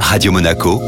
Radio Monaco,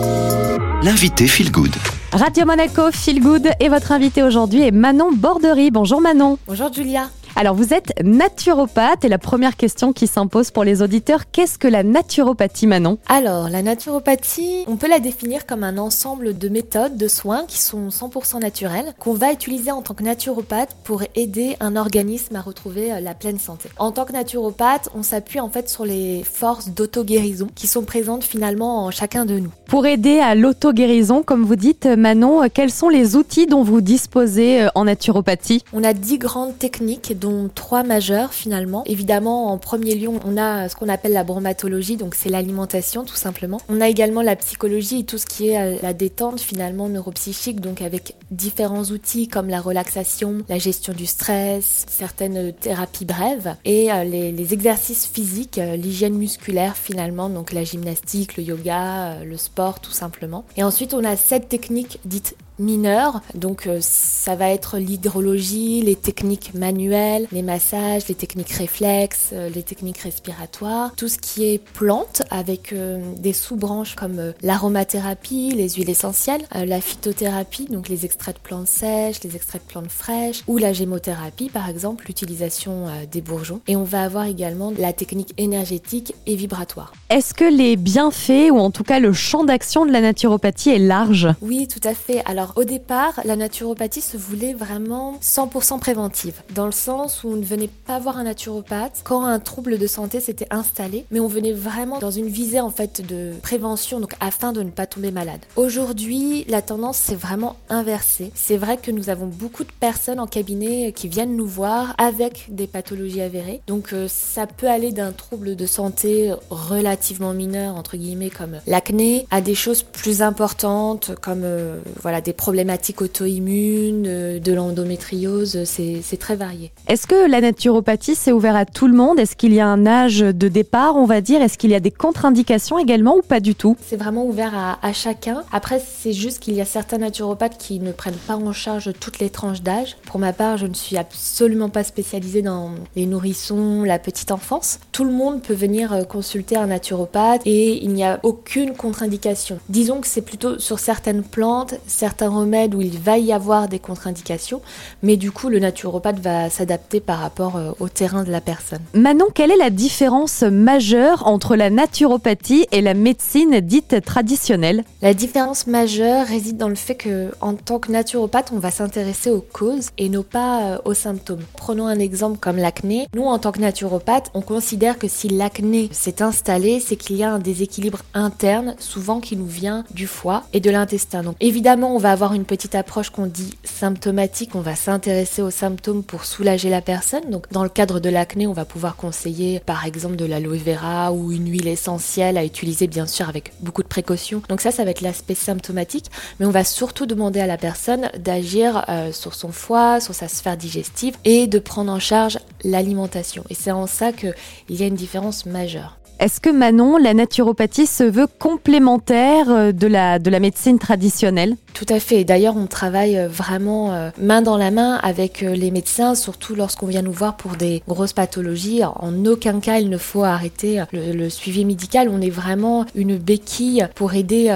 l'invité Feel Good. Radio Monaco, Feel Good et votre invité aujourd'hui est Manon Bordery. Bonjour Manon. Bonjour Julia. Alors vous êtes naturopathe et la première question qui s'impose pour les auditeurs, qu'est-ce que la naturopathie Manon? Alors la naturopathie, on peut la définir comme un ensemble de méthodes de soins qui sont 100% naturelles, qu'on va utiliser en tant que naturopathe pour aider un organisme à retrouver euh, la pleine santé. En tant que naturopathe, on s'appuie en fait sur les forces d'auto-guérison qui sont présentes finalement en chacun de nous. Pour aider à l'auto-guérison, comme vous dites Manon, quels sont les outils dont vous disposez euh, en naturopathie? On a dix grandes techniques dont trois majeurs finalement. Évidemment, en premier lieu, on a ce qu'on appelle la bromatologie, donc c'est l'alimentation tout simplement. On a également la psychologie et tout ce qui est euh, la détente finalement neuropsychique, donc avec différents outils comme la relaxation, la gestion du stress, certaines thérapies brèves et euh, les, exercices physiques, l'hygiène musculaire finalement, donc la gymnastique, le yoga, le sport tout simplement. Et ensuite, on a cette technique dite mineurs. Donc euh, ça va être l'hydrologie, les techniques manuelles, les massages, les techniques réflexes, euh, les techniques respiratoires, tout ce qui est plantes avec euh, des sous-branches comme l'aromathérapie, les huiles essentielles, la phytothérapie, donc les extraits de plantes sèches, les extraits de plantes fraîches, ou la gémothérapie par exemple, l'utilisation des bourgeons. Et on va avoir également la technique énergétique et vibratoire. Est-ce que les bienfaits, ou en tout cas le champ d'action de la naturopathie est large? Oui, tout à fait. Alors au départ, la naturopathie se voulait vraiment 100% préventive, dans le sens où on ne venait pas voir un naturopathe quand un trouble de santé s'était installé, mais on venait vraiment dans une visée en fait de prévention, donc afin de ne pas tomber malade. Aujourd'hui, la tendance s'est vraiment inversée. C'est vrai que nous avons beaucoup de personnes en cabinet qui viennent nous voir avec des pathologies avérées, donc euh, ça peut aller d'un trouble de santé relativement mineur entre guillemets comme l'acné à des choses plus importantes comme euh, voilà des problématiques auto-immunes, euh, de l'endométriose, c'est très varié. Est-ce que la naturopathie, c'est ouvert à tout le monde? Est-ce qu'il y a un âge de départ, on va dire? Est-ce qu'il y a des contre-indications également ou pas du tout? C'est vraiment ouvert à, à chacun. Après, c'est juste qu'il y a certains naturopathes qui ne prennent pas en charge toutes les tranches d'âge. Pour ma part, je ne suis absolument pas spécialisée dans les nourrissons, la petite enfance. Tout le monde peut venir euh, consulter un naturopathe et il n'y a aucune contre-indication. Disons que c'est plutôt sur certaines plantes, certains remède où il va y avoir des contre-indications, mais du coup le naturopathe va s'adapter par rapport euh, au terrain de la personne. Manon, quelle est la différence majeure entre la naturopathie et la médecine dite traditionnelle? La différence majeure réside dans le fait que en tant que naturopathe, on va s'intéresser aux causes et non pas euh, aux symptômes. Prenons un exemple comme l'acné. Nous, en tant que naturopathe, on considère que si l'acné s'est installé, c'est qu'il y a un déséquilibre interne, souvent qui nous vient du foie et de l'intestin. Donc évidemment, on va avoir une petite approche qu'on dit symptomatique, on va s'intéresser aux symptômes pour soulager la personne. Donc dans le cadre de l'acné, on va pouvoir conseiller par exemple de l'aloe vera ou une huile essentielle à utiliser bien sûr avec beaucoup de précautions. Donc ça, ça va être l'aspect symptomatique, mais on va surtout demander à la personne d'agir euh, sur son foie, sur sa sphère digestive et de prendre en charge l'alimentation. Et c'est en ça qu'il y a une différence majeure. Est-ce que Manon, la naturopathie se veut complémentaire euh, de la, de la médecine traditionnelle? Tout à fait. D'ailleurs, on travaille euh, vraiment euh, main dans la main avec les médecins, surtout lorsqu'on vient nous voir pour des grosses pathologies. En aucun cas, il ne faut arrêter le, suivi médical. On est vraiment une béquille pour aider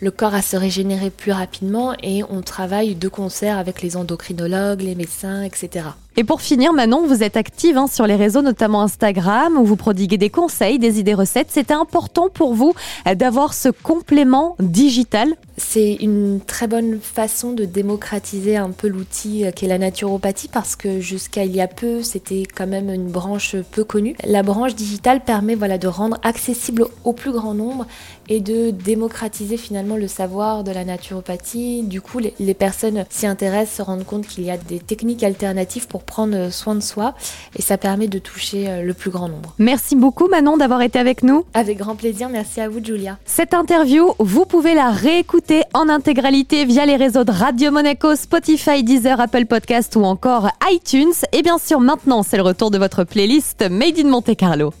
le corps à se régénérer plus rapidement et on travaille de concert avec les endocrinologues, les médecins, etc. Et pour finir, Manon, vous êtes active hein, sur les réseaux, notamment Instagram, où vous prodiguez des conseils, des idées recettes. C'était important pour vous euh, d'avoir ce complément digital C'est une très bonne façon de démocratiser un peu l'outil euh, qu'est la naturopathie parce que jusqu'à il y a peu, c'était quand même une branche peu connue. La branche digitale permet de rendre accessible au plus grand nombre et de démocratiser finalement le savoir de la naturopathie. Du coup, les, les personnes s'y intéressent, se rendent compte qu'il y a des techniques alternatives pour prendre soin de soi et ça permet de toucher euh, le plus grand nombre. Merci beaucoup Manon d'avoir été avec nous. Avec grand plaisir, merci à vous Julia. Cette interview, vous pouvez la réécouter en intégralité via les réseaux de Radio Monaco, Spotify, Deezer, Apple Podcast ou encore iTunes. Et bien sûr, maintenant, c'est le retour de votre playlist Made in Monte Carlo.